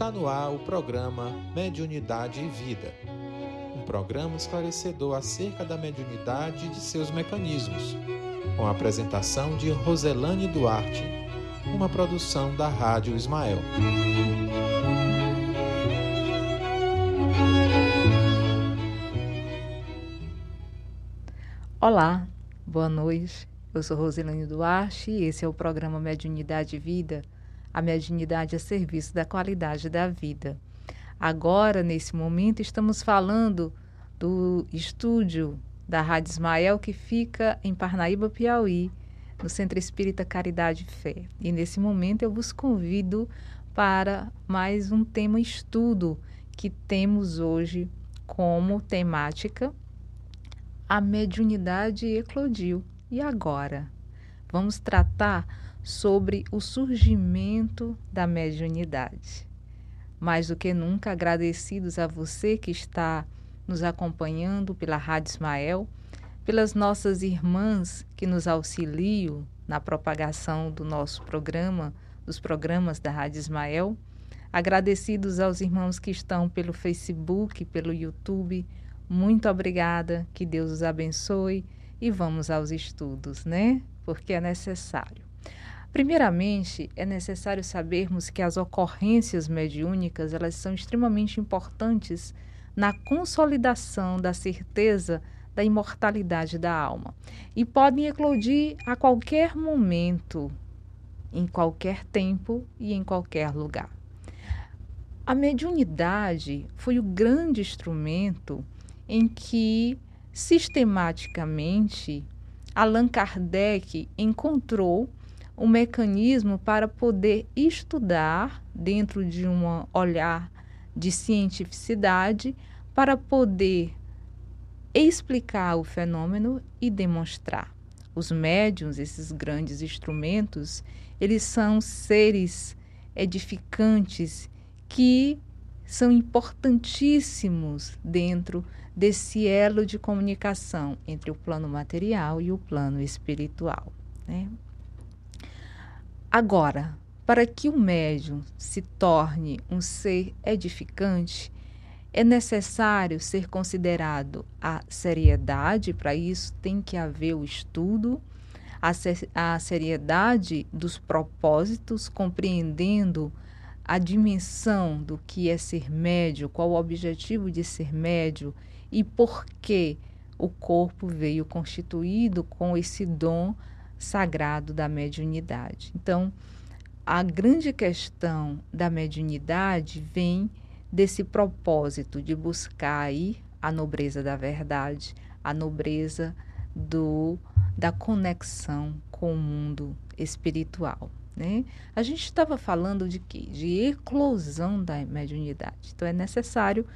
Está no ar o programa Mediunidade e Vida. Um programa esclarecedor acerca da mediunidade e de seus mecanismos. Com a apresentação de Roselane Duarte, uma produção da Rádio Ismael. Olá, boa noite. Eu sou Roselane Duarte e esse é o programa Mediunidade e Vida a mediunidade a serviço da qualidade da vida. Agora, nesse momento, estamos falando do estúdio da Rádio Ismael, que fica em Parnaíba, Piauí, no Centro Espírita Caridade e Fé. E nesse momento eu vos convido para mais um tema estudo que temos hoje como temática a mediunidade eclodiu. E agora? Vamos tratar sobre o surgimento da mediunidade. Mais do que nunca agradecidos a você que está nos acompanhando pela Rádio Ismael, pelas nossas irmãs que nos auxiliam na propagação do nosso programa, dos programas da Rádio Ismael. Agradecidos aos irmãos que estão pelo Facebook, pelo YouTube. Muito obrigada, que Deus os abençoe e vamos aos estudos, né? Porque é necessário. Primeiramente, é necessário sabermos que as ocorrências mediúnicas, elas são extremamente importantes na consolidação da certeza da imortalidade da alma e podem eclodir a qualquer momento, em qualquer tempo e em qualquer lugar. A mediunidade foi o grande instrumento em que sistematicamente Allan Kardec encontrou um mecanismo para poder estudar dentro de um olhar de cientificidade para poder explicar o fenômeno e demonstrar. Os médiums, esses grandes instrumentos, eles são seres edificantes que são importantíssimos dentro desse elo de comunicação entre o plano material e o plano espiritual. Né? Agora, para que o médium se torne um ser edificante, é necessário ser considerado a seriedade, para isso tem que haver o estudo, a, ser, a seriedade dos propósitos, compreendendo a dimensão do que é ser médio, qual o objetivo de ser médio e por que o corpo veio constituído com esse dom sagrado da mediunidade. Então, a grande questão da mediunidade vem desse propósito de buscar aí a nobreza da verdade, a nobreza do da conexão com o mundo espiritual. Né? A gente estava falando de quê? De eclosão da mediunidade. Então é necessário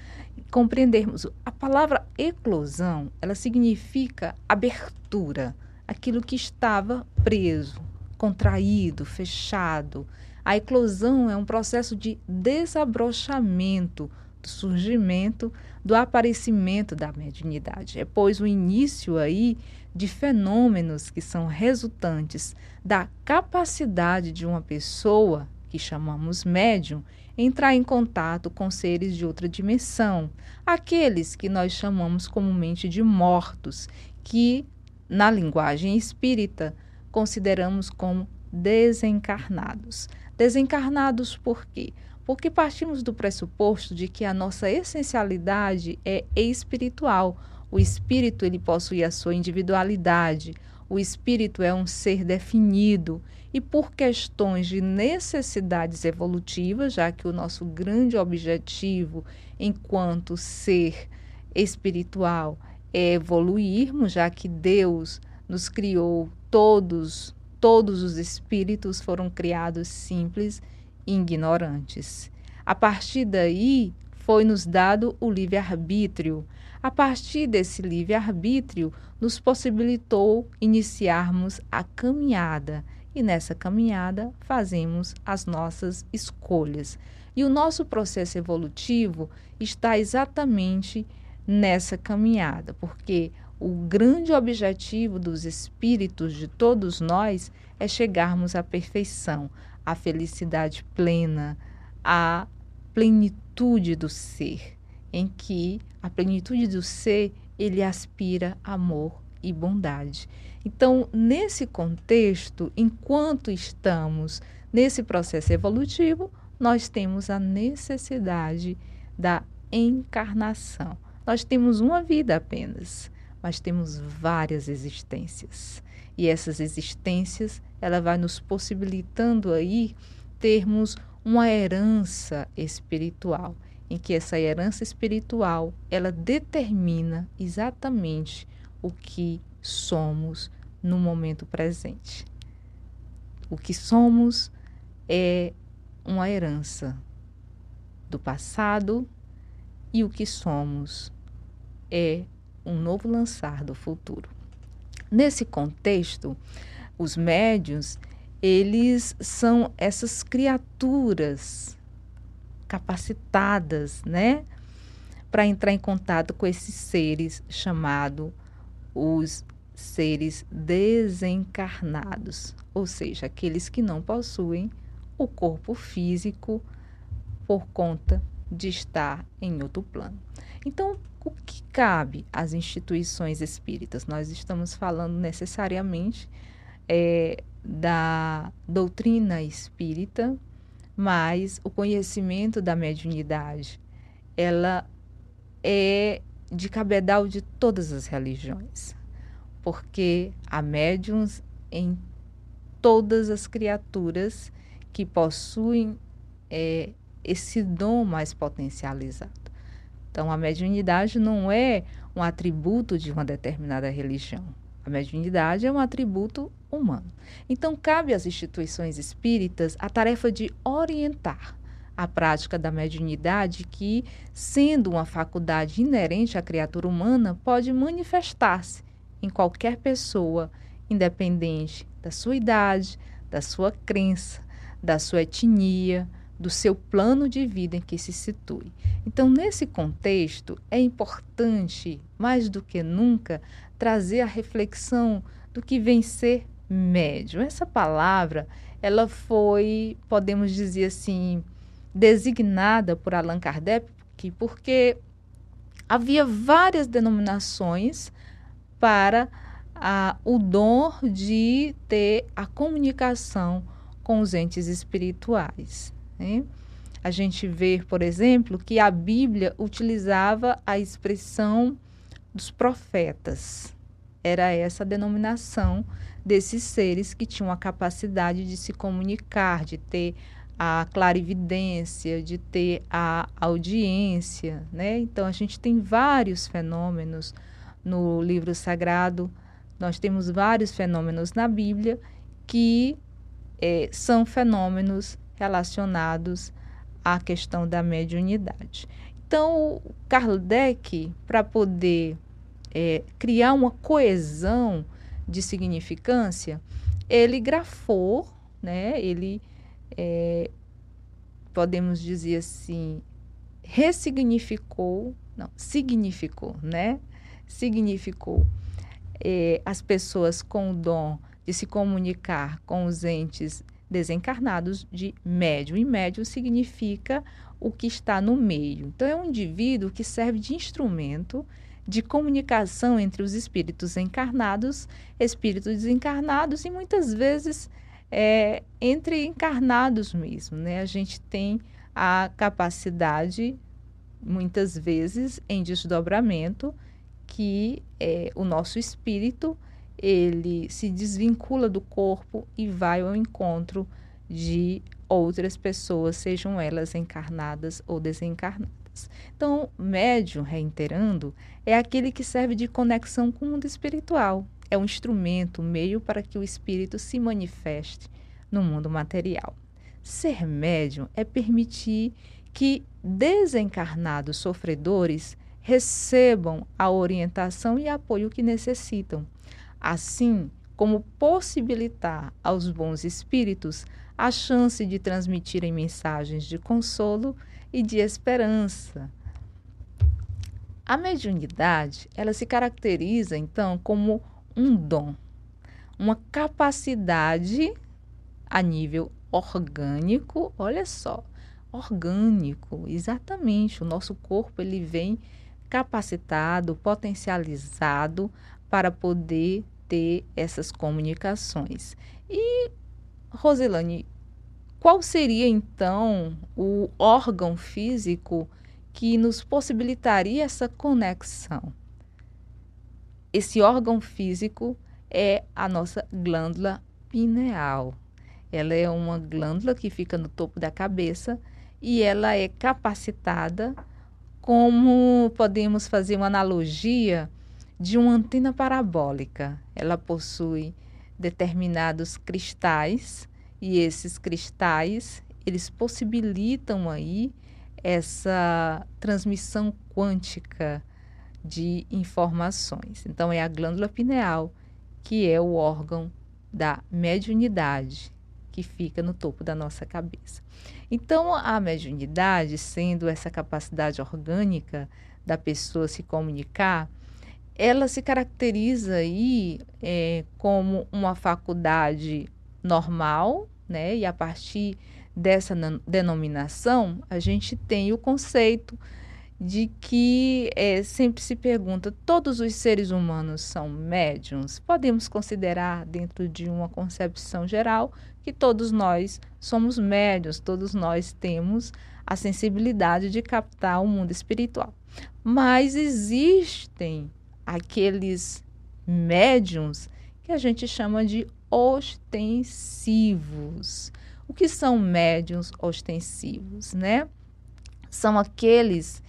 compreendermos a palavra eclosão, ela significa abertura, aquilo que estava preso, contraído, fechado. A eclosão é um processo de desabrochamento do surgimento, do aparecimento da mediunidade. É, pois, o início aí de fenômenos que são resultantes da capacidade de uma pessoa, que chamamos médium, entrar em contato com seres de outra dimensão, aqueles que nós chamamos comumente de mortos, que na linguagem espírita, consideramos como desencarnados. Desencarnados por quê? Porque partimos do pressuposto de que a nossa essencialidade é espiritual. O espírito ele possui a sua individualidade. O espírito é um ser definido e por questões de necessidades evolutivas, já que o nosso grande objetivo enquanto ser espiritual evoluirmos, já que Deus nos criou todos, todos os espíritos foram criados simples e ignorantes. A partir daí, foi-nos dado o livre-arbítrio. A partir desse livre-arbítrio, nos possibilitou iniciarmos a caminhada e nessa caminhada fazemos as nossas escolhas. E o nosso processo evolutivo está exatamente nessa caminhada, porque o grande objetivo dos espíritos de todos nós é chegarmos à perfeição, à felicidade plena, à plenitude do ser, em que a plenitude do ser ele aspira amor e bondade. Então, nesse contexto, enquanto estamos nesse processo evolutivo, nós temos a necessidade da encarnação. Nós temos uma vida apenas, mas temos várias existências. E essas existências, ela vai nos possibilitando aí termos uma herança espiritual, em que essa herança espiritual, ela determina exatamente o que somos no momento presente. O que somos é uma herança do passado e o que somos é um novo lançar do futuro. Nesse contexto, os médios, eles são essas criaturas capacitadas, né, para entrar em contato com esses seres chamados os seres desencarnados, ou seja, aqueles que não possuem o corpo físico por conta de estar em outro plano. Então, o que cabe às instituições espíritas? Nós estamos falando necessariamente é, da doutrina espírita, mas o conhecimento da mediunidade, ela é de cabedal de todas as religiões, porque há médiums em todas as criaturas que possuem é, esse dom mais potencializado. Então, a mediunidade não é um atributo de uma determinada religião. A mediunidade é um atributo humano. Então, cabe às instituições espíritas a tarefa de orientar a prática da mediunidade, que, sendo uma faculdade inerente à criatura humana, pode manifestar-se em qualquer pessoa, independente da sua idade, da sua crença, da sua etnia, do seu plano de vida em que se situe. Então, nesse contexto, é importante, mais do que nunca, trazer a reflexão do que vem ser médium. Essa palavra, ela foi, podemos dizer assim, designada por Allan Kardec, porque havia várias denominações para a, o dom de ter a comunicação com os entes espirituais. Né? A gente vê, por exemplo, que a Bíblia utilizava a expressão dos profetas. Era essa a denominação desses seres que tinham a capacidade de se comunicar, de ter a clarividência, de ter a audiência, né? Então a gente tem vários fenômenos no livro sagrado, nós temos vários fenômenos na Bíblia que é, são fenômenos relacionados à questão da mediunidade. Então, Kardec, para poder é, criar uma coesão de significância, ele grafou, né? Ele é, podemos dizer assim, ressignificou, não, significou, né? Significou é, as pessoas com o dom de se comunicar com os entes desencarnados de médium. E médium significa o que está no meio. Então, é um indivíduo que serve de instrumento de comunicação entre os espíritos encarnados, espíritos desencarnados e muitas vezes é, entre encarnados mesmo, né? A gente tem a capacidade, muitas vezes, em desdobramento, que é, o nosso espírito ele se desvincula do corpo e vai ao encontro de outras pessoas, sejam elas encarnadas ou desencarnadas. Então, médium, reiterando, é aquele que serve de conexão com o mundo espiritual, é um instrumento, um meio para que o espírito se manifeste no mundo material. Ser médium é permitir que desencarnados sofredores recebam a orientação e apoio que necessitam, assim como possibilitar aos bons espíritos a chance de transmitirem mensagens de consolo e de esperança. A mediunidade, ela se caracteriza então como um dom, uma capacidade a nível orgânico, olha só, orgânico, exatamente. O nosso corpo ele vem capacitado, potencializado para poder ter essas comunicações. E Roselane, qual seria então o órgão físico que nos possibilitaria essa conexão? Esse órgão físico é a nossa glândula pineal. Ela é uma glândula que fica no topo da cabeça e ela é capacitada como podemos fazer uma analogia de uma antena parabólica. Ela possui determinados cristais e esses cristais eles possibilitam aí essa transmissão quântica de informações. Então é a glândula pineal que é o órgão da mediunidade que fica no topo da nossa cabeça. Então, a mediunidade, sendo essa capacidade orgânica da pessoa se comunicar, ela se caracteriza aí é, como uma faculdade normal, né? E a partir dessa denominação, a gente tem o conceito de que é, sempre se pergunta: todos os seres humanos são médiums? Podemos considerar, dentro de uma concepção geral, que todos nós somos médios, todos nós temos a sensibilidade de captar o mundo espiritual. Mas existem aqueles médiums que a gente chama de ostensivos. O que são médiums ostensivos, né? São aqueles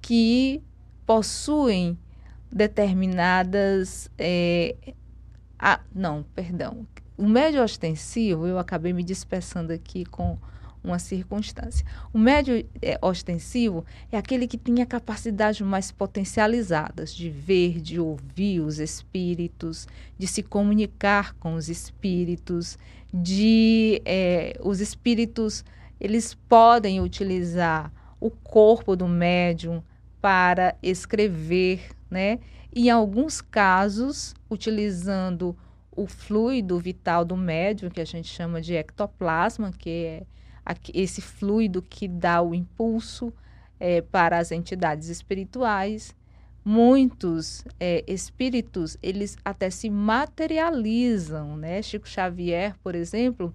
que possuem determinadas. É, não, perdão. O médio ostensivo, eu acabei me dispersando aqui com uma circunstância. O médio é, ostensivo é aquele que tem a capacidade mais potencializadas de ver, de ouvir os espíritos, de se comunicar com os espíritos, de é, os espíritos eles podem utilizar o corpo do médium para escrever, né? Em alguns casos, utilizando o fluido vital do médium, que a gente chama de ectoplasma, que é esse fluido que dá o impulso é, para as entidades espirituais. Muitos é, espíritos, eles até se materializam, né? Chico Xavier, por exemplo,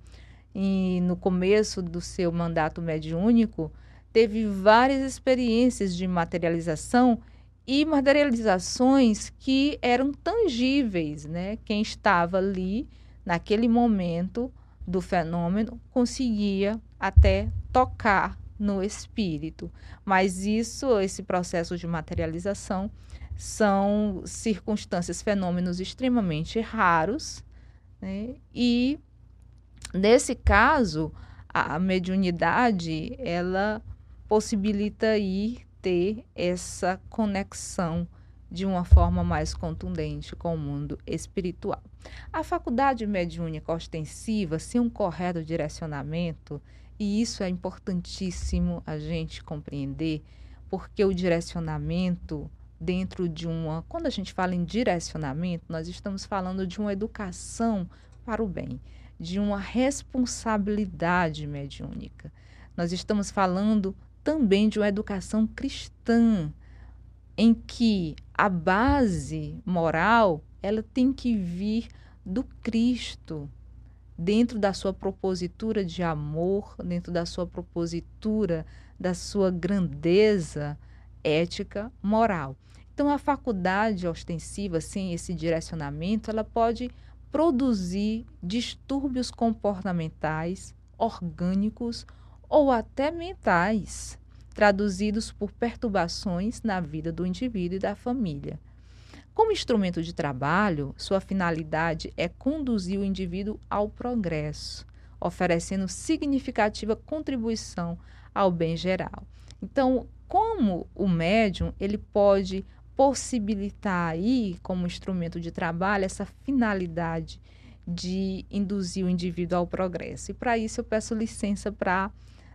em, no começo do seu mandato mediúnico, teve várias experiências de materialização e materializações que eram tangíveis, né? Quem estava ali naquele momento do fenômeno conseguia até tocar no espírito. Mas isso, esse processo de materialização, são circunstâncias, fenômenos extremamente raros, né? E nesse caso, a mediunidade ela possibilita aí ter essa conexão de uma forma mais contundente com o mundo espiritual. A faculdade mediúnica ostensiva, sem um correto direcionamento, e isso é importantíssimo a gente compreender, porque o direcionamento dentro de uma. Quando a gente fala em direcionamento, nós estamos falando de uma educação para o bem, de uma responsabilidade mediúnica. Nós estamos falando também de uma educação cristã, em que a base moral ela tem que vir do Cristo, dentro da sua propositura de amor, dentro da sua propositura da sua grandeza ética, moral. Então a faculdade ostensiva sem esse direcionamento, ela pode produzir distúrbios comportamentais, orgânicos ou até mentais, traduzidos por perturbações na vida do indivíduo e da família. Como instrumento de trabalho, sua finalidade é conduzir o indivíduo ao progresso, oferecendo significativa contribuição ao bem geral. Então, como o médium, ele pode possibilitar aí, como instrumento de trabalho, essa finalidade de induzir o indivíduo ao progresso. E para isso eu peço licença para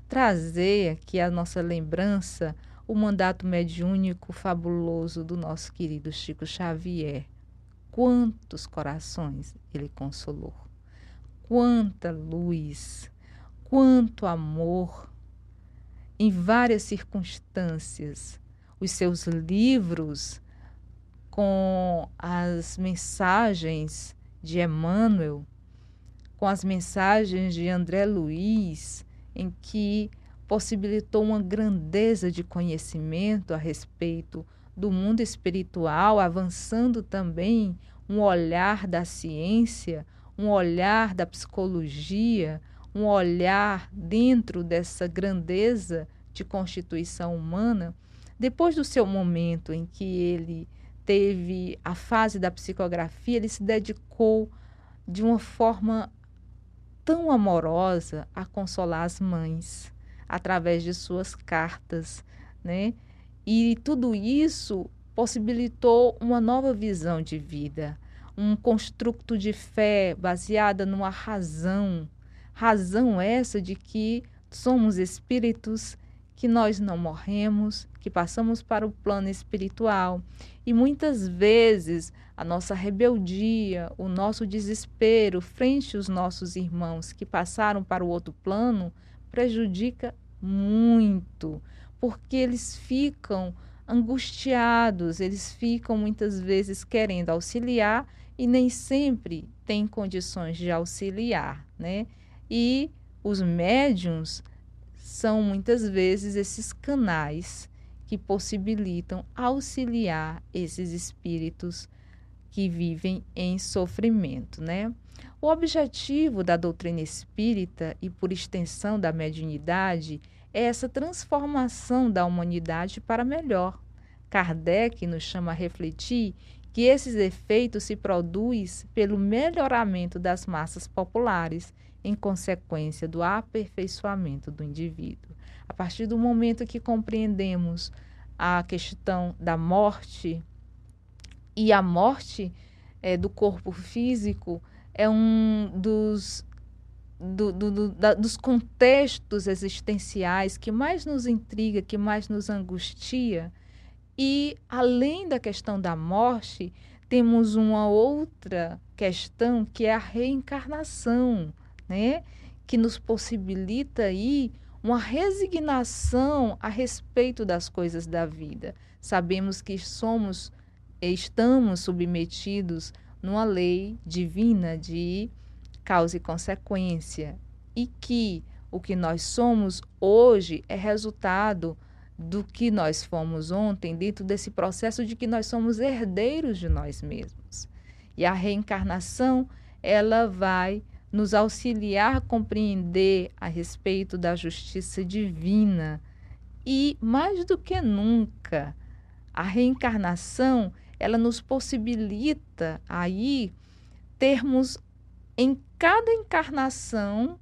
trazer aqui a nossa lembrança o mandato mediúnico fabuloso do nosso querido Chico Xavier. Quantos corações ele consolou, quanta luz, quanto amor em várias circunstâncias. Os seus livros, com as mensagens de Emmanuel, com as mensagens de André Luiz, em que possibilitou uma grandeza de conhecimento a respeito do mundo espiritual, avançando também um olhar da ciência, um olhar da psicologia, um olhar dentro dessa grandeza de constituição humana, depois do seu momento em que ele teve a fase da psicografia, ele se dedicou de uma forma tão amorosa a consolar as mães através de suas cartas, né? E tudo isso possibilitou uma nova visão de vida, um construto de fé baseada numa razão, razão essa de que somos espíritos, que nós não morremos, que passamos para o plano espiritual. E muitas vezes a nossa rebeldia, o nosso desespero frente aos nossos irmãos que passaram para o outro plano prejudica muito, porque eles ficam angustiados, eles ficam muitas vezes querendo auxiliar e nem sempre têm condições de auxiliar, né? E os médiums são muitas vezes esses canais que possibilitam auxiliar esses espíritos que vivem em sofrimento, né? O objetivo da doutrina espírita e por extensão da mediunidade é essa transformação da humanidade para melhor. Kardec nos chama a refletir que esses efeitos se produzem pelo melhoramento das massas populares, em consequência do aperfeiçoamento do indivíduo. A partir do momento que compreendemos a questão da morte, e a morte é, do corpo físico é um dos do, do, do, da, dos contextos existenciais que mais nos intriga, que mais nos angustia. E, além da questão da morte, temos uma outra questão que é a reencarnação, né? que nos possibilita aí uma resignação a respeito das coisas da vida. Sabemos que somos, estamos submetidos numa lei divina de causa e consequência, e que o que nós somos hoje é resultado do que nós fomos ontem, dentro desse processo de que nós somos herdeiros de nós mesmos. E a reencarnação, ela vai nos auxiliar a compreender a respeito da justiça divina. E mais do que nunca, a reencarnação, ela nos possibilita aí termos em cada encarnação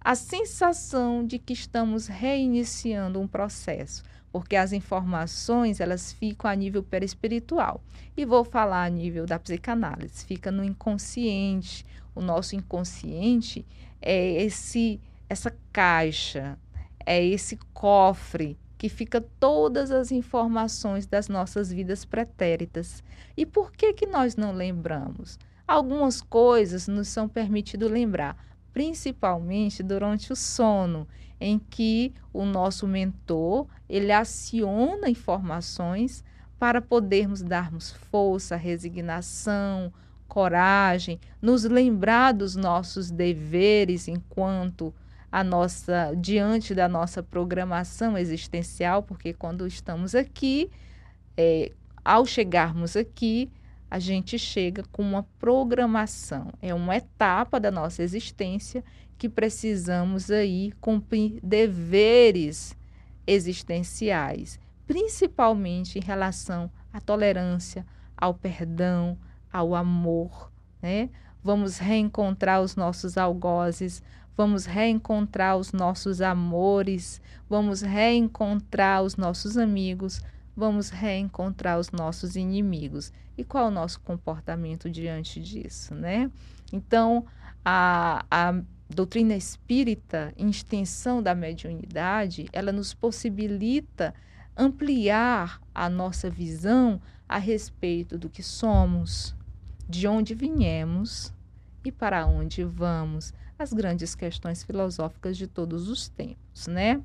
a sensação de que estamos reiniciando um processo, porque as informações elas ficam a nível perispiritual. E vou falar a nível da psicanálise, fica no inconsciente. O nosso inconsciente é esse essa caixa, é esse cofre que fica todas as informações das nossas vidas pretéritas. E por que que nós não lembramos? Algumas coisas nos são permitido lembrar, principalmente durante o sono, em que o nosso mentor, ele aciona informações para podermos darmos força, resignação, coragem, nos lembrar dos nossos deveres enquanto a nossa diante da nossa programação existencial, porque quando estamos aqui, é, ao chegarmos aqui, a gente chega com uma programação. É uma etapa da nossa existência que precisamos aí cumprir deveres existenciais, principalmente em relação à tolerância, ao perdão, ao amor, né? Vamos reencontrar os nossos algozes, vamos reencontrar os nossos amores, vamos reencontrar os nossos amigos, vamos reencontrar os nossos inimigos. E qual é o nosso comportamento diante disso, né? Então, a, a doutrina espírita, em extensão da mediunidade, ela nos possibilita ampliar a nossa visão a respeito do que somos, de onde viemos e para onde vamos, as grandes questões filosóficas de todos os tempos, né?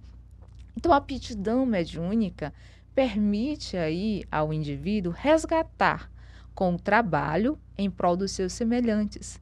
Então, a aptidão mediúnica permite aí ao indivíduo resgatar com o trabalho em prol dos seus semelhantes.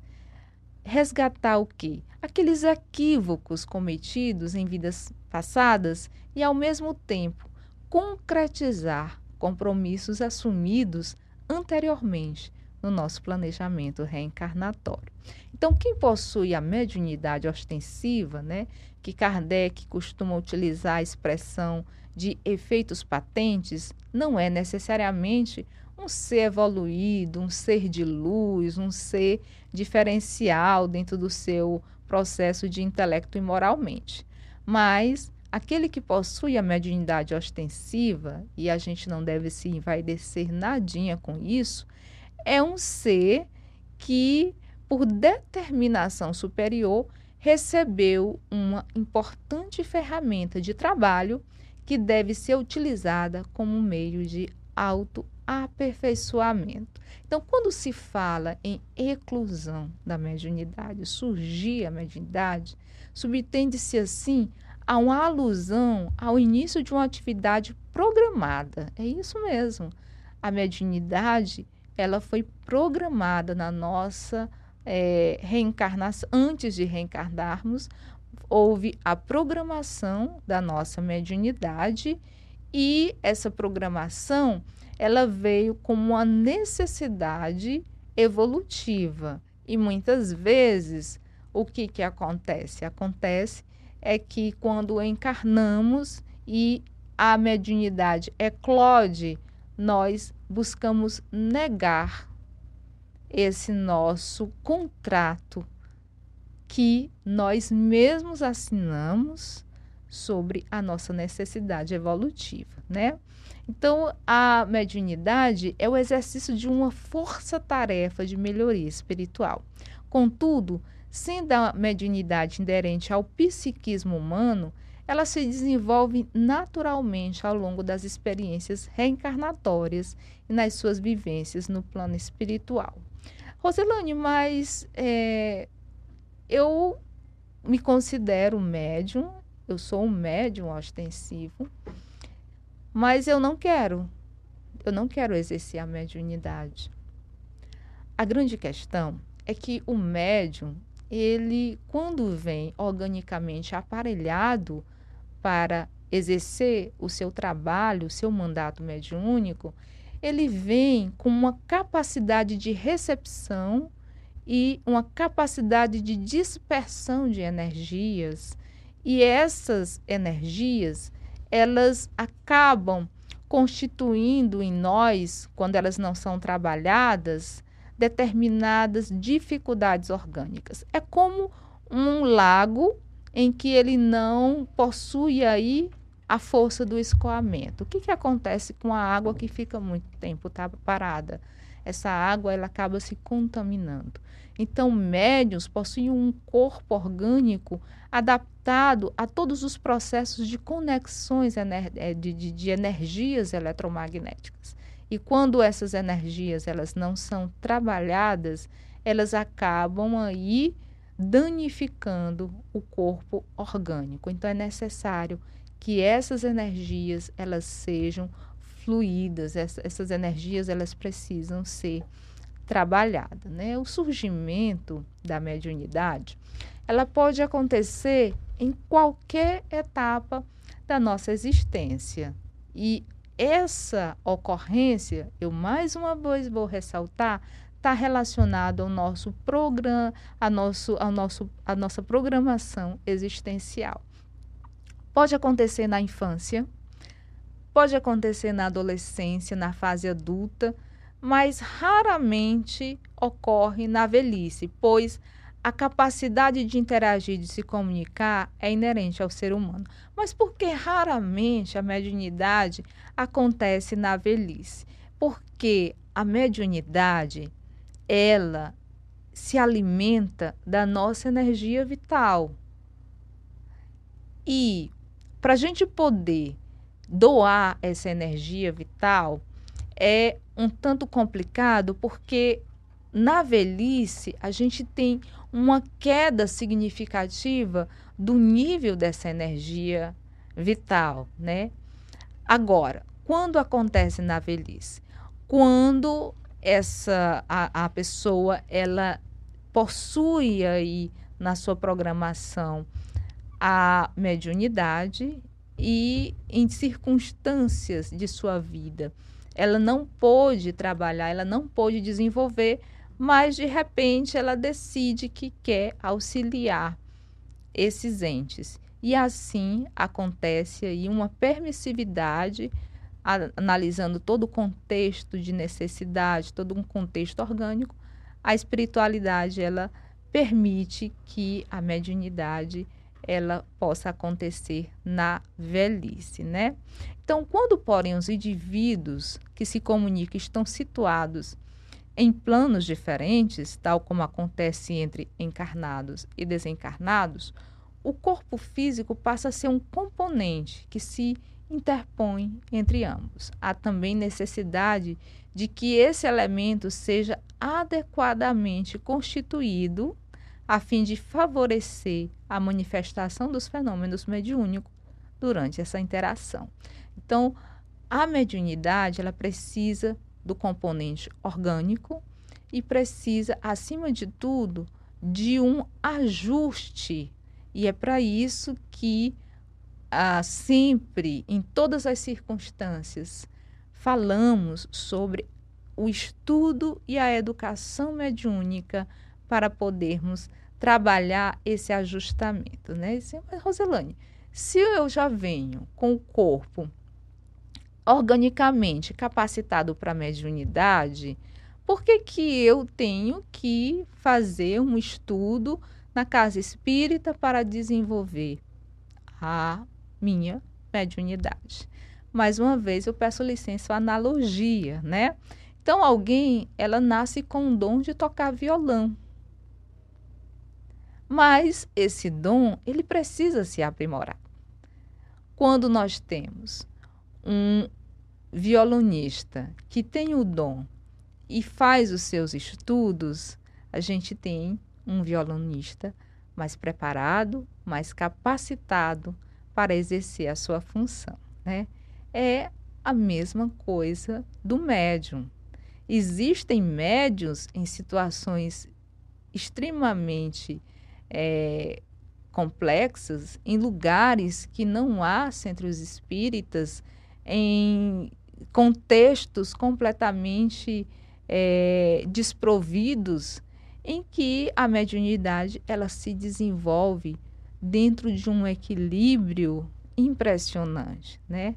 Resgatar o quê? Aqueles equívocos cometidos em vidas passadas e, ao mesmo tempo, concretizar compromissos assumidos anteriormente no nosso planejamento reencarnatório. Então, quem possui a mediunidade ostensiva, né, que Kardec costuma utilizar a expressão de efeitos patentes, não é necessariamente um ser evoluído, um ser de luz, um ser diferencial dentro do seu processo de intelecto e moralmente. Mas aquele que possui a mediunidade ostensiva, e a gente não deve se envaidecer nadinha com isso, é um ser que, por determinação superior, recebeu uma importante ferramenta de trabalho que deve ser utilizada como meio de autoaperfeiçoamento. Então, quando se fala em eclusão da mediunidade, surgir a mediunidade, subtende-se assim a uma alusão ao início de uma atividade programada. É isso mesmo. A mediunidade ela foi programada na nossa é, reencarnação, antes de reencarnarmos, houve a programação da nossa mediunidade e essa programação ela veio como uma necessidade evolutiva. E muitas vezes o que, que acontece? Acontece é que quando encarnamos e a mediunidade eclode, nós buscamos negar esse nosso contrato que nós mesmos assinamos sobre a nossa necessidade evolutiva, né? Então, a mediunidade é o exercício de uma força-tarefa de melhoria espiritual. Contudo, sendo a mediunidade inerente ao psiquismo humano, ela se desenvolve naturalmente ao longo das experiências reencarnatórias e nas suas vivências no plano espiritual. Roselane, mas é, eu me considero médium, eu sou um médium ostensivo, mas eu não quero, eu não quero exercer a mediunidade. A grande questão é que o médium, ele, quando vem organicamente aparelhado para exercer o seu trabalho, o seu mandato mediúnico, ele vem com uma capacidade de recepção e uma capacidade de dispersão de energias. E essas energias, elas acabam constituindo em nós, quando elas não são trabalhadas, determinadas dificuldades orgânicas. É como um lago em que ele não possui aí a força do escoamento. O que, que acontece com a água que fica muito tempo tá parada? Essa água ela acaba se contaminando. Então, médios possuem um corpo orgânico adaptado a todos os processos de conexões eh, de, de, de energias eletromagnéticas. E quando essas energias elas não são trabalhadas, elas acabam aí danificando o corpo orgânico. Então é necessário que essas energias elas sejam fluídas, essas energias elas precisam ser trabalhadas, né? O surgimento da mediunidade, ela pode acontecer em qualquer etapa da nossa existência. E essa ocorrência, eu mais uma vez vou ressaltar, está relacionado ao nosso programa, a, nosso, ao nosso, a nossa programação existencial. Pode acontecer na infância, pode acontecer na adolescência, na fase adulta, mas raramente ocorre na velhice, pois a capacidade de interagir, de se comunicar é inerente ao ser humano. Mas por que raramente a mediunidade acontece na velhice? Porque a mediunidade ela se alimenta da nossa energia vital. E para a gente poder doar essa energia vital é um tanto complicado porque na velhice a gente tem uma queda significativa do nível dessa energia vital, né? Agora, quando acontece na velhice? Quando essa a, a pessoa ela possui aí na sua programação a mediunidade e em circunstâncias de sua vida ela não pôde trabalhar, ela não pôde desenvolver, mas de repente ela decide que quer auxiliar esses entes. E assim acontece aí uma permissividade, analisando todo o contexto de necessidade, todo um contexto orgânico, a espiritualidade ela permite que a mediunidade ela possa acontecer na velhice, né? Então, quando, porém, os indivíduos que se comunicam estão situados em planos diferentes, tal como acontece entre encarnados e desencarnados, o corpo físico passa a ser um componente que se interpõe entre ambos. Há também necessidade de que esse elemento seja adequadamente constituído a fim de favorecer a manifestação dos fenômenos mediúnicos durante essa interação. Então, a mediunidade ela precisa do componente orgânico e precisa, acima de tudo, de um ajuste. E é para isso que ah, sempre, em todas as circunstâncias, falamos sobre o estudo e a educação mediúnica para podermos trabalhar esse ajustamento, né? Mas, Roselane, se eu já venho com o corpo organicamente capacitado para a mediunidade, por que, que eu tenho que fazer um estudo na casa espírita para desenvolver a minha mediunidade? Mais uma vez, eu peço licença analogia, né? Então, alguém, ela nasce com o dom de tocar violão. Mas esse dom, ele precisa se aprimorar. Quando nós temos um violonista que tem o dom e faz os seus estudos, a gente tem um violonista mais preparado, mais capacitado para exercer a sua função, né? É a mesma coisa do médium. Existem médios em situações extremamente é, complexas, em lugares que não há centros espíritas, em contextos completamente é, desprovidos, em que a mediunidade ela se desenvolve dentro de um equilíbrio impressionante, né?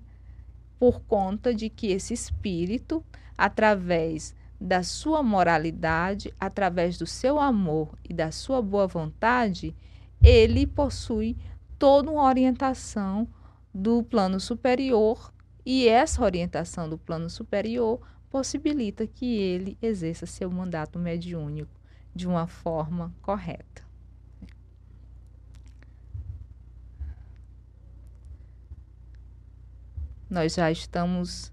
Por conta de que esse espírito, através da sua moralidade, através do seu amor e da sua boa vontade, ele possui toda uma orientação do plano superior e essa orientação do plano superior possibilita que ele exerça seu mandato mediúnico de uma forma correta. Nós já estamos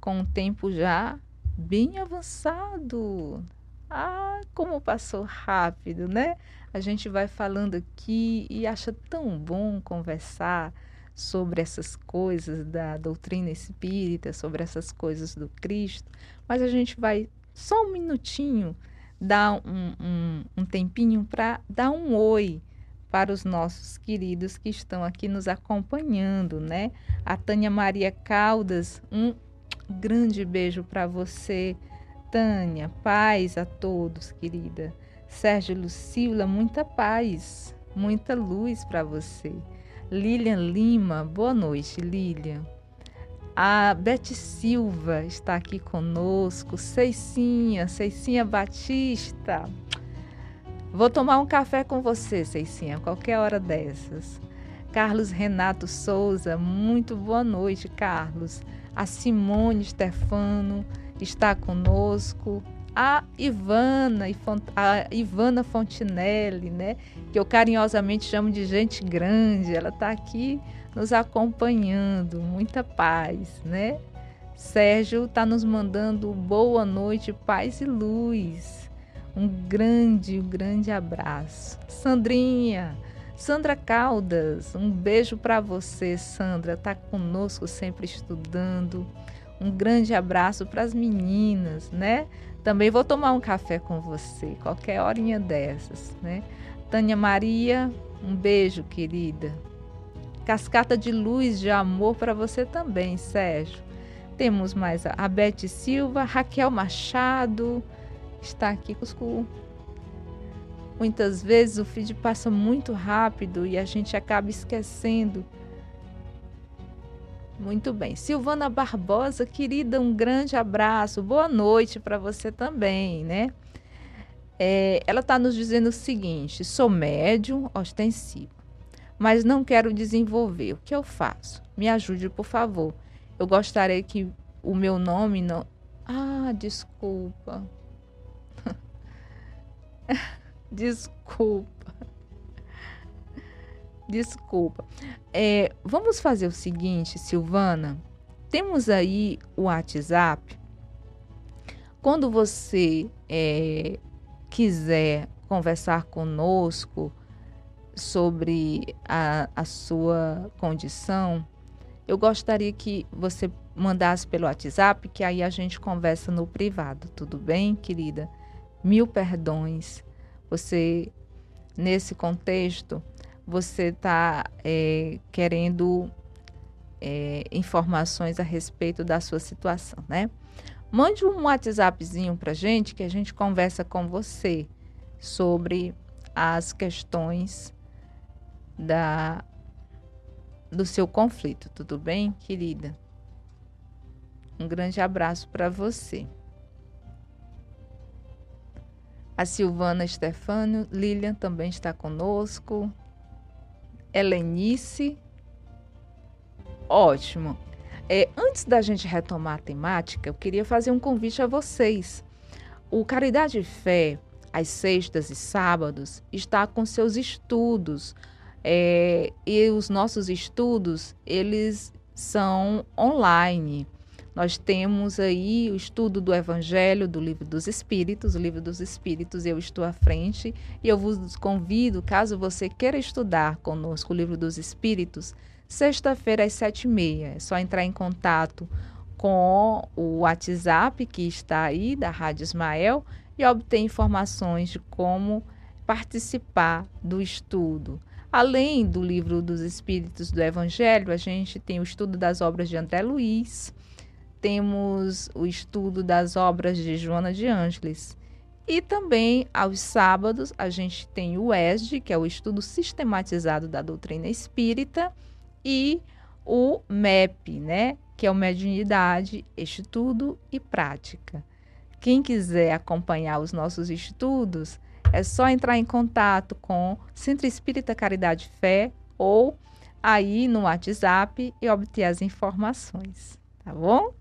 com o tempo já bem avançado. Ah, como passou rápido, né? A gente vai falando aqui e acha tão bom conversar sobre essas coisas da doutrina espírita, sobre essas coisas do Cristo, mas a gente vai só um minutinho dar um, um, um tempinho para dar um oi para os nossos queridos que estão aqui nos acompanhando, né? A Tânia Maria Caldas, um grande beijo para você, Tânia. Paz a todos, querida. Sérgio Lucila, muita paz, muita luz para você. Lilian Lima, boa noite, Lilian. A Beth Silva está aqui conosco. Ceicinha, Ceicinha Batista. Vou tomar um café com você, Ceicinha, qualquer hora dessas. Carlos Renato Souza, muito boa noite, Carlos. A Simone Stefano está conosco. A Ivana, a Ivana Fontinelli, né? Que eu carinhosamente chamo de gente grande. Ela está aqui nos acompanhando. Muita paz, né? Sérgio está nos mandando boa noite, paz e luz. Um grande, um grande abraço. Sandrinha, Sandra Caldas, um beijo para você, Sandra. Tá conosco sempre estudando. Um grande abraço para as meninas, né? Também vou tomar um café com você, qualquer horinha dessas, né? Tânia Maria, um beijo, querida. Cascata de luz de amor para você também, Sérgio. Temos mais a Beth Silva, Raquel Machado, está aqui com Muitas vezes o feed passa muito rápido e a gente acaba esquecendo. Muito bem. Silvana Barbosa, querida, um grande abraço. Boa noite para você também, né? É, ela está nos dizendo o seguinte: sou médium ostensivo, mas não quero desenvolver. O que eu faço? Me ajude, por favor. Eu gostaria que o meu nome não. Ah, desculpa. desculpa. Desculpa. É, vamos fazer o seguinte, Silvana. Temos aí o WhatsApp. Quando você é, quiser conversar conosco sobre a, a sua condição, eu gostaria que você mandasse pelo WhatsApp, que aí a gente conversa no privado, tudo bem, querida? Mil perdões. Você, nesse contexto, você está é, querendo é, informações a respeito da sua situação, né? Mande um WhatsAppzinho para gente que a gente conversa com você sobre as questões da do seu conflito, tudo bem, querida? Um grande abraço para você. A Silvana Stefano, Lilian também está conosco. Helenice. Ótimo. É, antes da gente retomar a temática, eu queria fazer um convite a vocês. O Caridade e Fé, às sextas e sábados, está com seus estudos é, e os nossos estudos, eles são online. Nós temos aí o estudo do Evangelho, do Livro dos Espíritos. O Livro dos Espíritos eu estou à frente e eu vos convido, caso você queira estudar conosco o Livro dos Espíritos, sexta-feira às sete e meia. É só entrar em contato com o WhatsApp que está aí da Rádio Ismael e obter informações de como participar do estudo. Além do livro dos Espíritos do Evangelho, a gente tem o estudo das obras de André Luiz, temos o estudo das obras de Joana de Ângeles. E também, aos sábados, a gente tem o ESD, que é o estudo sistematizado da doutrina espírita, e o MEP, né, que é o Mediunidade, Estudo e Prática. Quem quiser acompanhar os nossos estudos, é só entrar em contato com Centro Espírita Caridade Fé ou aí no WhatsApp e obter as informações, tá bom?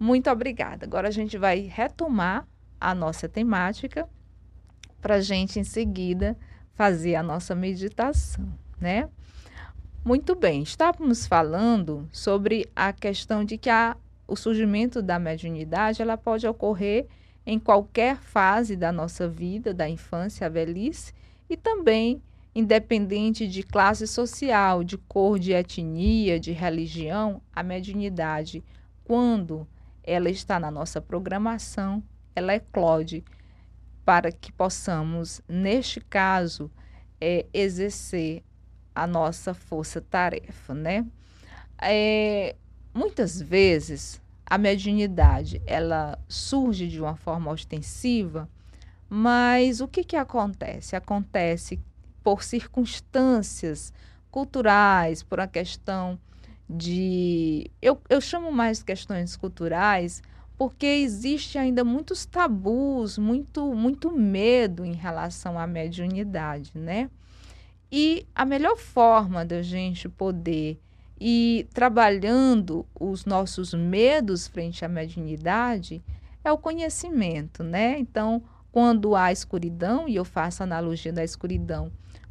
Muito obrigada. Agora a gente vai retomar a nossa temática para a gente em seguida fazer a nossa meditação, né? Muito bem, estávamos falando sobre a questão de que a, o surgimento da mediunidade ela pode ocorrer em qualquer fase da nossa vida, da infância à velhice, e também independente de classe social, de cor, de etnia, de religião, a mediunidade, quando ela está na nossa programação, ela eclode para que possamos, neste caso, é, exercer a nossa força-tarefa, né? É, muitas vezes a mediunidade ela surge de uma forma ostensiva, mas o que, que acontece? Acontece por circunstâncias culturais, por uma questão de. Eu, eu chamo mais questões culturais porque existe ainda muitos tabus, muito, muito medo em relação à mediunidade, né? E a melhor forma da gente poder e trabalhando os nossos medos frente à mediunidade é o conhecimento, né? Então, quando há escuridão, e eu faço analogia da escuridão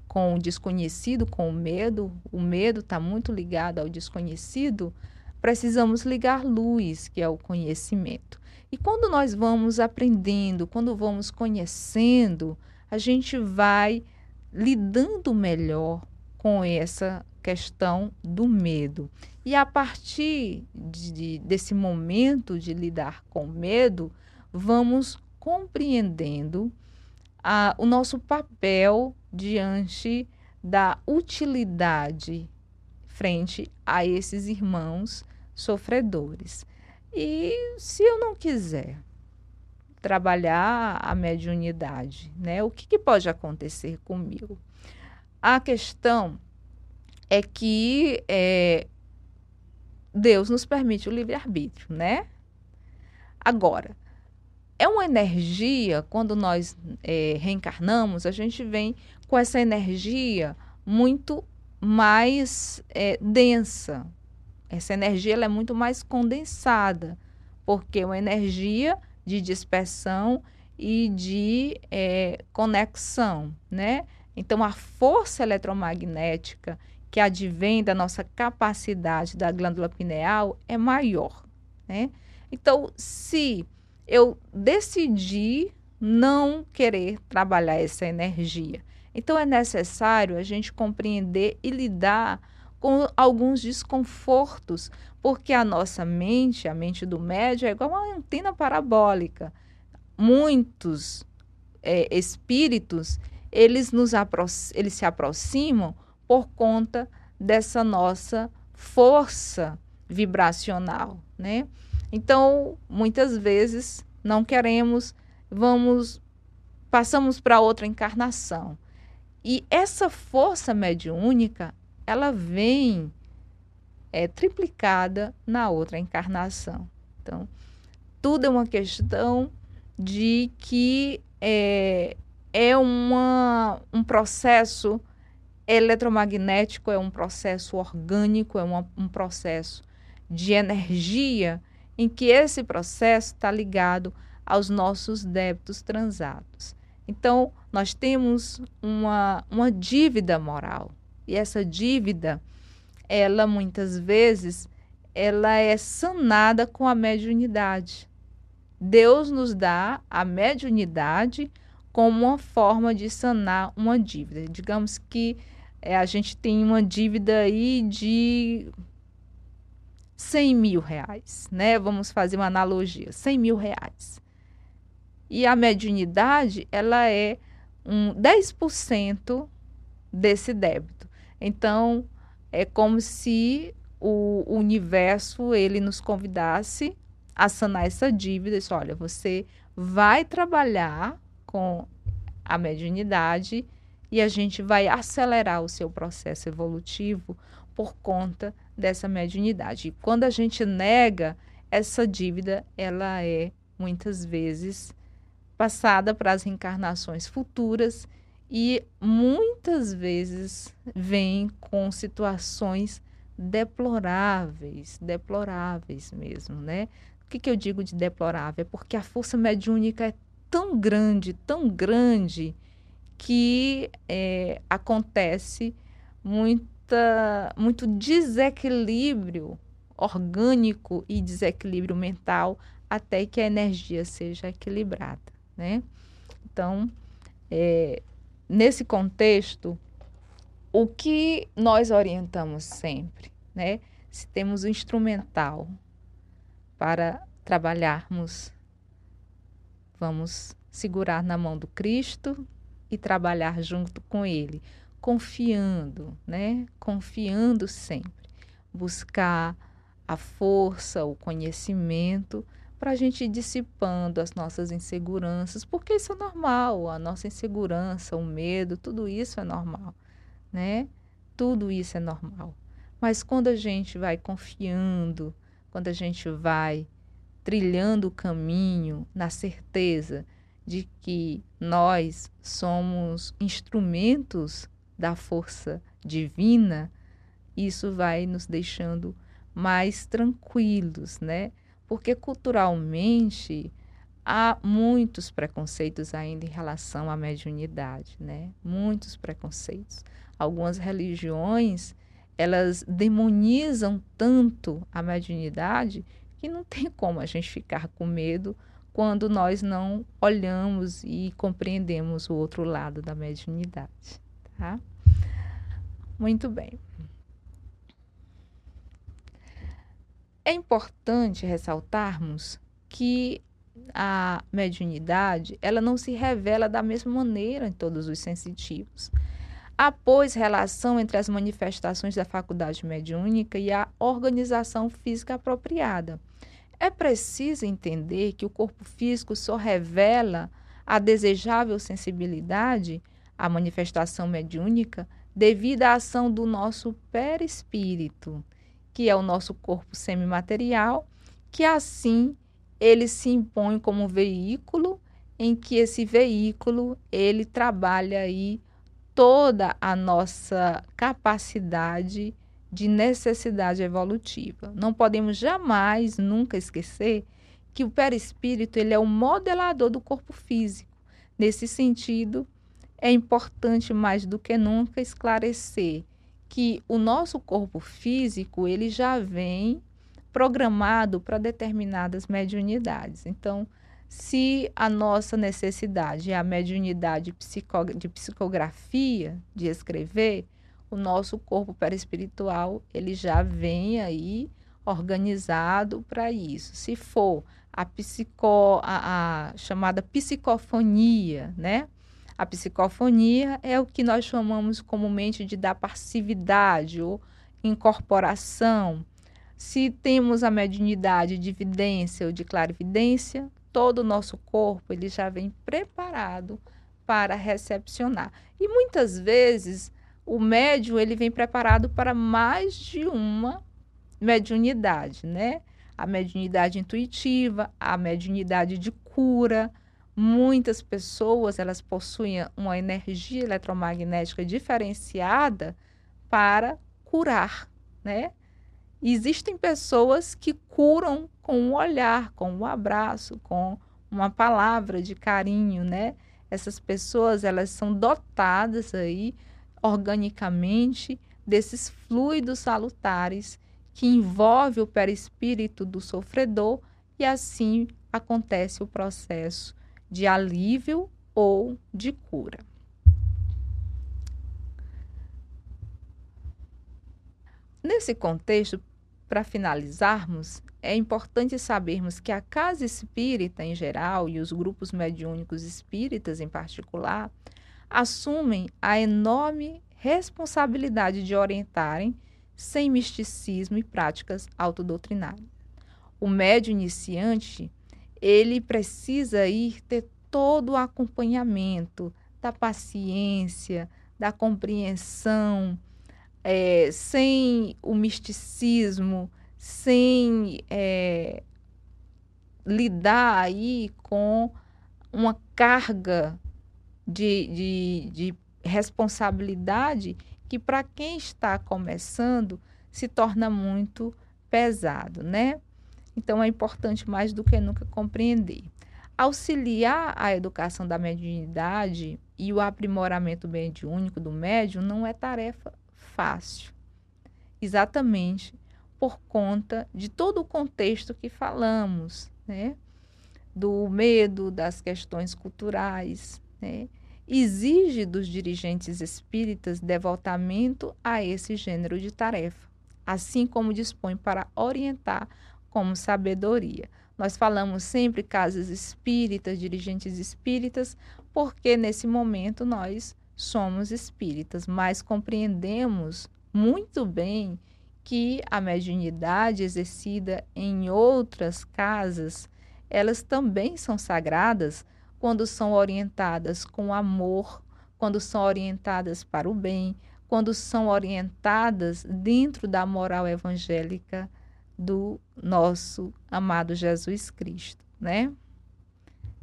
com o desconhecido, com o medo, o medo está muito ligado ao desconhecido, precisamos ligar luz, que é o conhecimento. E quando nós vamos aprendendo, quando vamos conhecendo, a gente vai lidando melhor com essa questão do medo. E a partir de, desse momento de lidar com medo, vamos compreendendo a, o nosso papel diante da utilidade frente a esses irmãos sofredores. E se eu não quiser trabalhar a mediunidade, né? O que, que pode acontecer comigo? A questão é que é, Deus nos permite o livre-arbítrio, né? Agora, é uma energia, quando nós é, reencarnamos, a gente vem com essa energia muito mais é, densa. Essa energia ela é muito mais condensada, porque é uma energia de dispersão e de é, conexão, né? Então, a força eletromagnética que advém da nossa capacidade da glândula pineal é maior, né? Então, se eu decidi não querer trabalhar essa energia, então é necessário a gente compreender e lidar com alguns desconfortos, porque a nossa mente, a mente do médio, é igual uma antena parabólica. Muitos é, espíritos, eles, nos eles se aproximam por conta dessa nossa força vibracional, né? Então, muitas vezes não queremos, vamos passamos para outra encarnação. E essa força mediúnica, ela vem é, triplicada na outra encarnação. Então, tudo é uma questão de que é, é uma, um processo eletromagnético, é um processo orgânico, é uma, um processo de energia, em que esse processo está ligado aos nossos débitos transados. Então, nós temos uma, uma dívida moral. E essa dívida, ela muitas vezes, ela é sanada com a mediunidade. Deus nos dá a mediunidade como uma forma de sanar uma dívida. Digamos que é, a gente tem uma dívida aí de 100 mil reais, né? Vamos fazer uma analogia, 100 mil reais. E a mediunidade, ela é um 10% desse débito. Então, é como se o universo ele nos convidasse a sanar essa dívida. Isso, olha, você vai trabalhar com a mediunidade e a gente vai acelerar o seu processo evolutivo por conta dessa mediunidade. E quando a gente nega essa dívida, ela é muitas vezes passada para as reencarnações futuras e muitas vezes vem com situações deploráveis, deploráveis mesmo, né? O que, que eu digo de deplorável? É porque a força mediúnica é tão grande, tão grande, que é, acontece muita, muito desequilíbrio orgânico e desequilíbrio mental até que a energia seja equilibrada né? Então, é, nesse contexto, o que nós orientamos sempre, né? Se temos um instrumental para trabalharmos, vamos segurar na mão do Cristo e trabalhar junto com Ele, confiando, né? Confiando sempre, buscar a força, o conhecimento para a gente ir dissipando as nossas inseguranças, porque isso é normal, a nossa insegurança, o medo, tudo isso é normal, né? Tudo isso é normal. Mas quando a gente vai confiando, quando a gente vai trilhando o caminho na certeza de que nós somos instrumentos da força divina, isso vai nos deixando mais tranquilos, né? Porque culturalmente há muitos preconceitos ainda em relação à mediunidade, né? Muitos preconceitos. Algumas religiões, elas demonizam tanto a mediunidade que não tem como a gente ficar com medo quando nós não olhamos e compreendemos o outro lado da mediunidade, Tá? Muito bem. É importante ressaltarmos que a mediunidade ela não se revela da mesma maneira em todos os sensitivos. Há, pois, relação entre as manifestações da faculdade mediúnica e a organização física apropriada. É preciso entender que o corpo físico só revela a desejável sensibilidade à manifestação mediúnica devido à ação do nosso perispírito, que é o nosso corpo semimaterial, que assim ele se impõe como veículo em que esse veículo ele trabalha aí toda a nossa capacidade de necessidade evolutiva. Não podemos jamais nunca esquecer que o perispírito ele é o modelador do corpo físico. Nesse sentido, é importante mais do que nunca esclarecer que o nosso corpo físico ele já vem programado para determinadas mediunidades. Então, se a nossa necessidade é a mediunidade psico, de psicografia, de escrever, o nosso corpo perispiritual ele já vem aí organizado para isso. Se for a, psico, a, a chamada psicofonia, né? A psicofonia é o que nós chamamos comumente de da passividade ou incorporação. Se temos a mediunidade de evidência ou de clarividência, todo o nosso corpo ele já vem preparado para recepcionar. E muitas vezes o médium ele vem preparado para mais de uma mediunidade, né? A mediunidade intuitiva, a mediunidade de cura, Muitas pessoas elas possuem uma energia eletromagnética diferenciada para curar, né? Existem pessoas que curam com um olhar, com um abraço, com uma palavra de carinho, né? Essas pessoas elas são dotadas aí organicamente desses fluidos salutares que envolve o perispírito do sofredor e assim acontece o processo de alívio ou de cura. Nesse contexto, para finalizarmos, é importante sabermos que a casa espírita em geral e os grupos mediúnicos espíritas em particular assumem a enorme responsabilidade de orientarem sem misticismo e práticas autodoutrinárias. O médio iniciante ele precisa ir ter todo o acompanhamento da paciência, da compreensão, é, sem o misticismo, sem é, lidar aí com uma carga de, de, de responsabilidade que para quem está começando se torna muito pesado, né? Então, é importante mais do que nunca compreender. Auxiliar a educação da mediunidade e o aprimoramento mediúnico do médium não é tarefa fácil. Exatamente por conta de todo o contexto que falamos, né? Do medo, das questões culturais, né? Exige dos dirigentes espíritas devotamento a esse gênero de tarefa, assim como dispõe para orientar como sabedoria. Nós falamos sempre casas espíritas, dirigentes espíritas, porque nesse momento nós somos espíritas, mas compreendemos muito bem que a mediunidade exercida em outras casas, elas também são sagradas quando são orientadas com amor, quando são orientadas para o bem, quando são orientadas dentro da moral evangélica do nosso amado Jesus Cristo, né?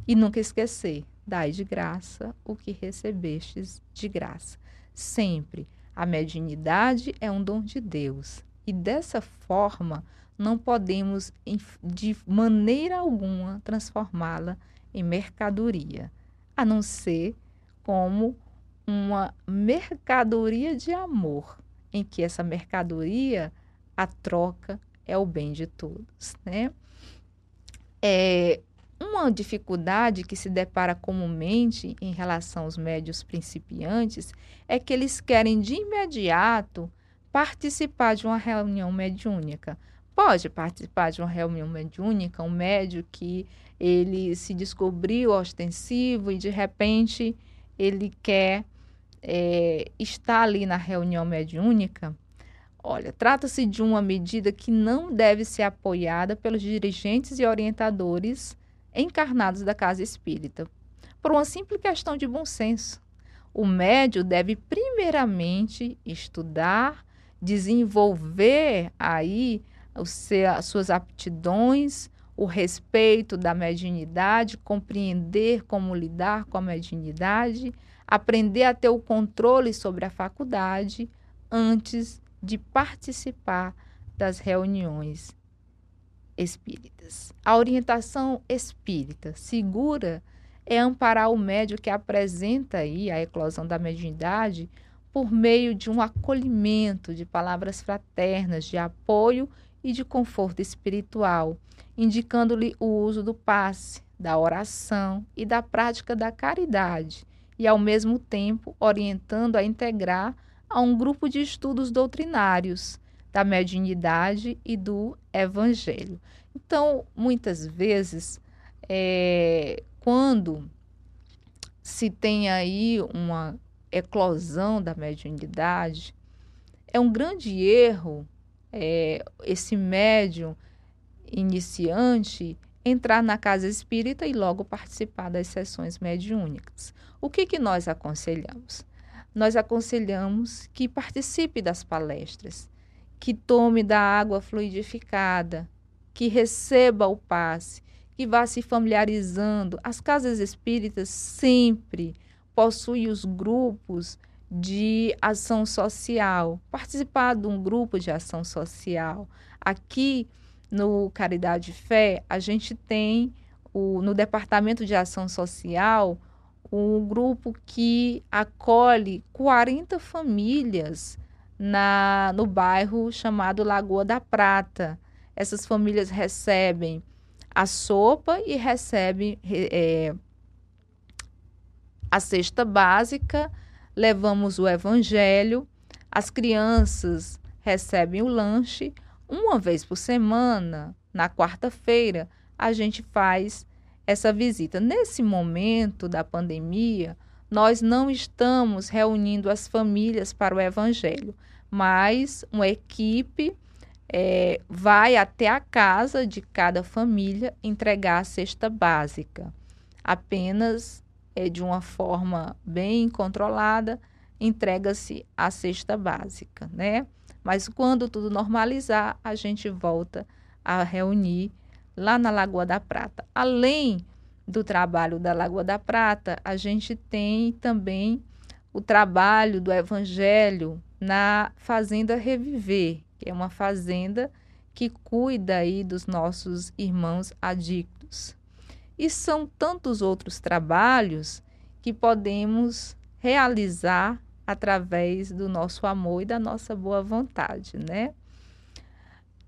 E nunca esquecer, dai de graça o que recebestes de graça. Sempre a mediunidade é um dom de Deus e dessa forma não podemos de maneira alguma transformá-la em mercadoria, a não ser como uma mercadoria de amor, em que essa mercadoria a troca é o bem de todos, né? É, uma dificuldade que se depara comumente em relação aos médios principiantes é que eles querem de imediato participar de uma reunião mediúnica. Pode participar de uma reunião mediúnica um médio que ele se descobriu ostensivo e de repente ele quer é, estar ali na reunião mediúnica? Olha, trata-se de uma medida que não deve ser apoiada pelos dirigentes e orientadores encarnados da casa espírita, por uma simples questão de bom senso. O médio deve primeiramente estudar, desenvolver aí as suas aptidões, o respeito da mediunidade, compreender como lidar com a mediunidade, aprender a ter o controle sobre a faculdade antes de participar das reuniões espíritas. A orientação espírita segura é amparar o médio que apresenta aí a eclosão da mediunidade por meio de um acolhimento, de palavras fraternas, de apoio e de conforto espiritual, indicando-lhe o uso do passe, da oração e da prática da caridade, e ao mesmo tempo orientando a integrar a um grupo de estudos doutrinários da mediunidade e do evangelho. Então, muitas vezes, é, quando se tem aí uma eclosão da mediunidade, é um grande erro é, esse médium iniciante entrar na casa espírita e logo participar das sessões mediúnicas. O que, que nós aconselhamos? Nós aconselhamos que participe das palestras, que tome da água fluidificada, que receba o passe, que vá se familiarizando. As casas espíritas sempre possuem os grupos de ação social, participar de um grupo de ação social. Aqui no Caridade Fé, a gente tem o, no Departamento de Ação Social um grupo que acolhe 40 famílias na, no bairro chamado Lagoa da Prata. Essas famílias recebem a sopa e recebem é, a cesta básica, levamos o evangelho, as crianças recebem o lanche. Uma vez por semana, na quarta-feira, a gente faz essa visita. Nesse momento da pandemia, nós não estamos reunindo as famílias para o evangelho, mas uma equipe é, vai até a casa de cada família entregar a cesta básica. Apenas é, de uma forma bem controlada, entrega-se a cesta básica, né? Mas quando tudo normalizar, a gente volta a reunir lá na Lagoa da Prata. Além do trabalho da Lagoa da Prata, a gente tem também o trabalho do Evangelho na Fazenda Reviver, que é uma fazenda que cuida aí dos nossos irmãos adictos. E são tantos outros trabalhos que podemos realizar através do nosso amor e da nossa boa vontade, né?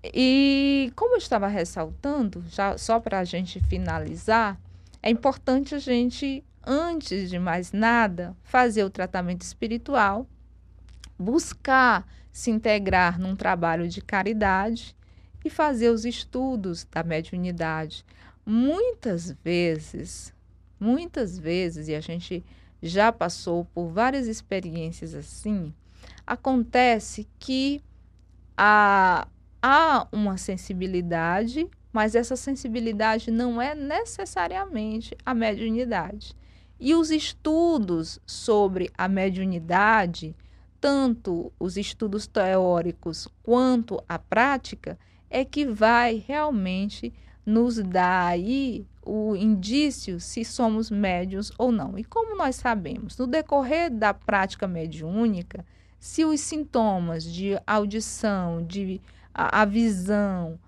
E como eu estava ressaltando, já só para a gente finalizar, é importante a gente, antes de mais nada, fazer o tratamento espiritual, buscar se integrar num trabalho de caridade e fazer os estudos da mediunidade. Muitas vezes, muitas vezes, e a gente já passou por várias experiências assim, acontece que há, há uma sensibilidade mas essa sensibilidade não é necessariamente a mediunidade. E os estudos sobre a mediunidade, tanto os estudos teóricos quanto a prática, é que vai realmente nos dar aí o indício se somos médios ou não. E como nós sabemos, no decorrer da prática mediúnica, se os sintomas de audição, de a, a visão,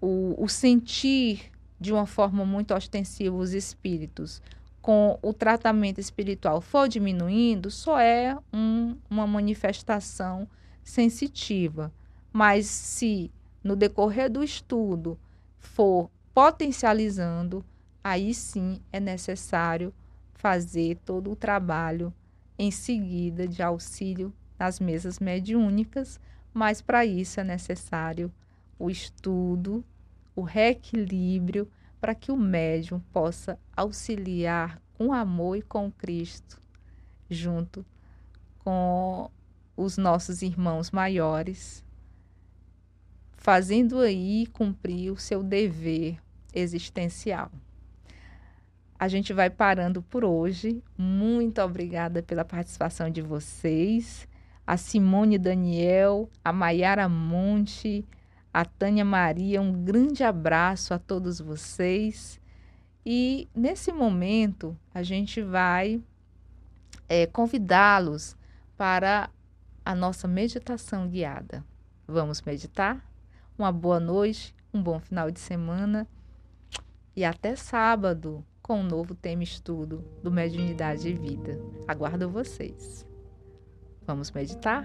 o, o sentir de uma forma muito ostensiva os espíritos com o tratamento espiritual for diminuindo, só é um, uma manifestação sensitiva. Mas se no decorrer do estudo for potencializando, aí sim é necessário fazer todo o trabalho em seguida de auxílio nas mesas mediúnicas, mas para isso é necessário o estudo, o reequilíbrio, para que o médium possa auxiliar com amor e com Cristo, junto com os nossos irmãos maiores, fazendo aí cumprir o seu dever existencial. A gente vai parando por hoje. Muito obrigada pela participação de vocês. A Simone Daniel, a Maiara Monte, a Tânia Maria, um grande abraço a todos vocês. E nesse momento a gente vai é, convidá-los para a nossa meditação guiada. Vamos meditar? Uma boa noite, um bom final de semana e até sábado com um novo tema estudo do Mediunidade e Vida. Aguardo vocês. Vamos meditar?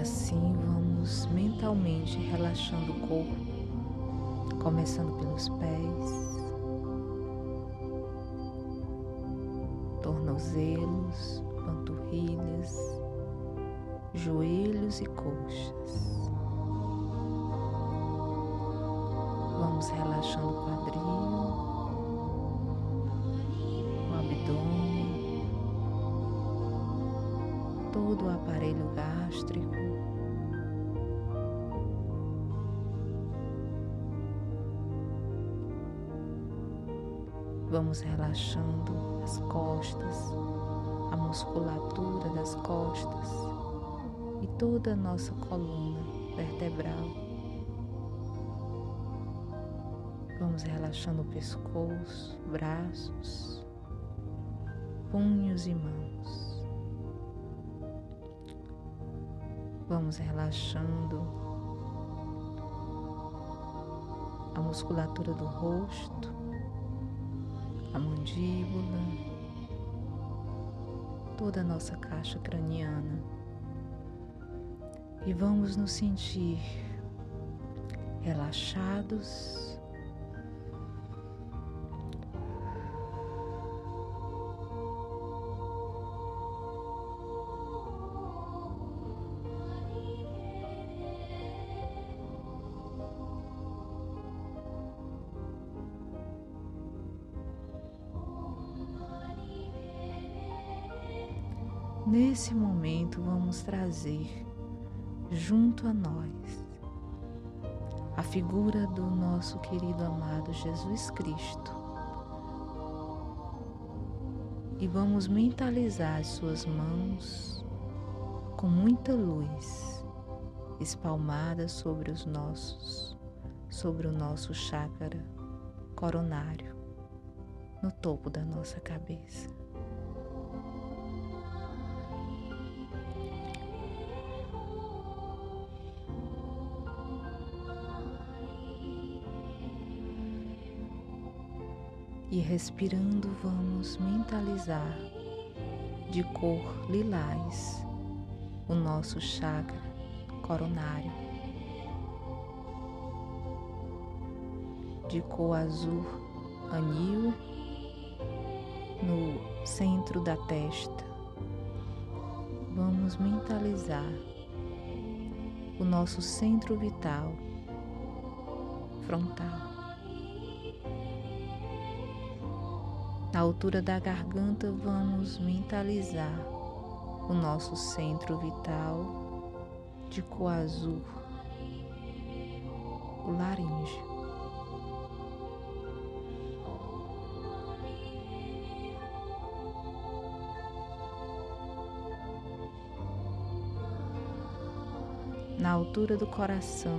Assim vamos mentalmente relaxando o corpo, começando pelos pés, tornozelos, panturrilhas, joelhos e coxas. Vamos relaxando o quadril, Vamos relaxando as costas, a musculatura das costas e toda a nossa coluna vertebral. Vamos relaxando o pescoço, braços, punhos e mãos. Vamos relaxando a musculatura do rosto, mandíbula, toda a nossa caixa craniana. E vamos nos sentir relaxados Nesse momento, vamos trazer junto a nós a figura do nosso querido amado Jesus Cristo. E vamos mentalizar as suas mãos com muita luz espalmada sobre os nossos, sobre o nosso chácara coronário, no topo da nossa cabeça. Respirando, vamos mentalizar de cor lilás o nosso chakra coronário, de cor azul anil no centro da testa. Vamos mentalizar o nosso centro vital frontal. Na altura da garganta, vamos mentalizar o nosso centro vital de cor azul, o laríngeo. Na altura do coração,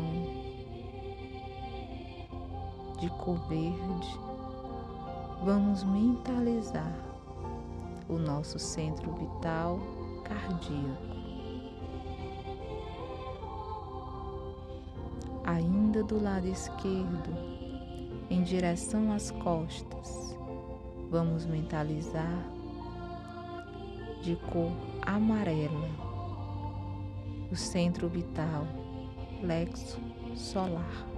de cor verde, vamos mentalizar o nosso centro vital cardíaco. Ainda do lado esquerdo, em direção às costas, vamos mentalizar de cor amarela o centro vital, plexo solar.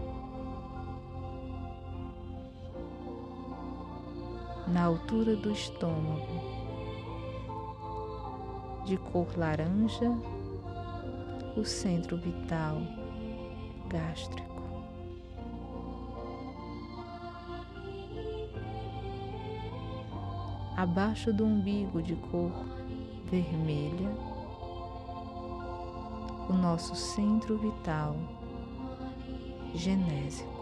Na altura do estômago, de cor laranja, o centro vital gástrico. Abaixo do umbigo de cor vermelha, o nosso centro vital genésico.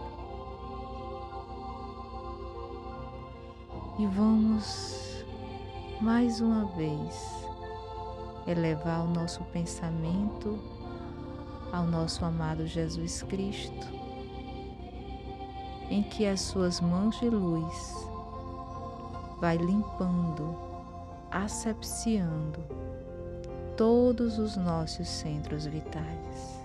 E vamos mais uma vez elevar o nosso pensamento ao nosso amado Jesus Cristo, em que as suas mãos de luz vai limpando, asepsiando todos os nossos centros vitais.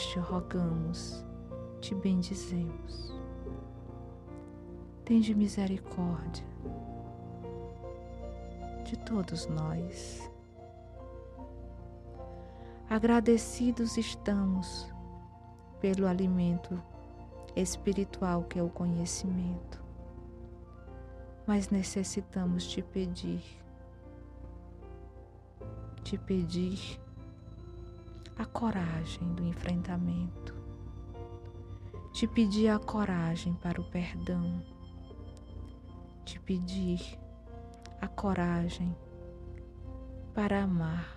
Nós te rogamos, te bendizemos. Tende misericórdia de todos nós. Agradecidos estamos pelo alimento espiritual que é o conhecimento, mas necessitamos te pedir te pedir a coragem do enfrentamento, te pedir a coragem para o perdão, te pedir a coragem para amar,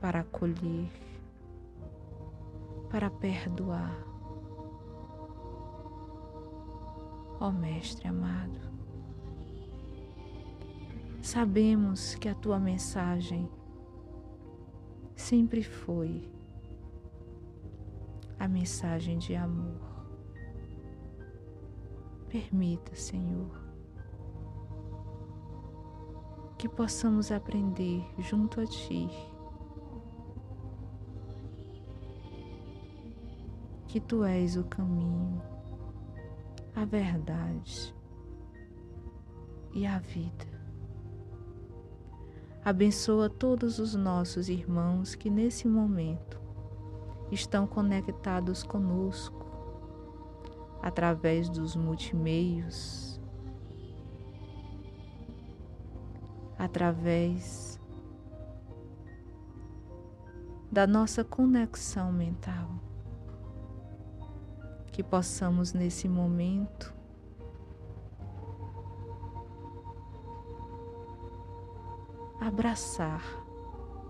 para acolher, para perdoar. Ó oh, Mestre amado, Sabemos que a tua mensagem sempre foi a mensagem de amor. Permita, Senhor, que possamos aprender junto a Ti. Que Tu és o caminho, a verdade e a vida. Abençoa todos os nossos irmãos que nesse momento estão conectados conosco através dos multimeios, através da nossa conexão mental. Que possamos nesse momento abraçar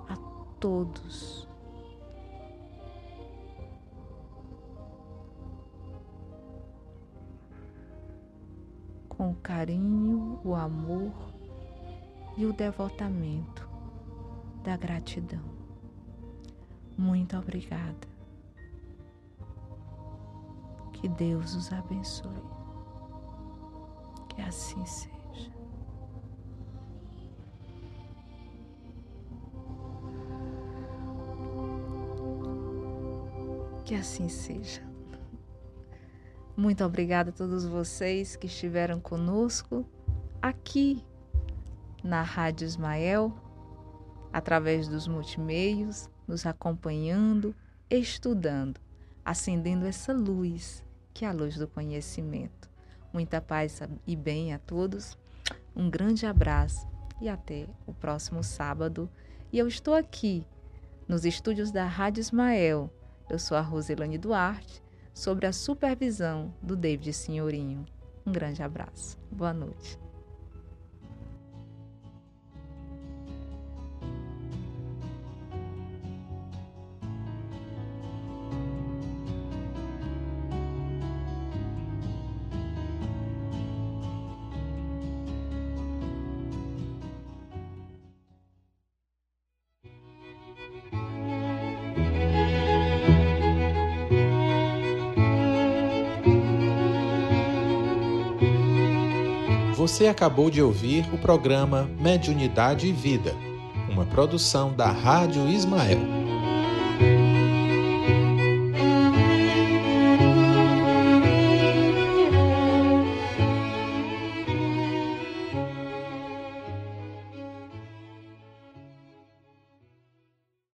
a todos. Com o carinho, o amor e o devotamento da gratidão. Muito obrigada. Que Deus os abençoe. Que assim seja. Que assim seja. Muito obrigada a todos vocês que estiveram conosco aqui na Rádio Ismael, através dos multimeios, nos acompanhando, estudando, acendendo essa luz que é a luz do conhecimento. Muita paz e bem a todos. Um grande abraço e até o próximo sábado. E eu estou aqui nos estúdios da Rádio Ismael eu sou a Roselane Duarte, sobre a supervisão do David Senhorinho. Um grande abraço. Boa noite. Você acabou de ouvir o programa Mediunidade e Vida, uma produção da Rádio Ismael.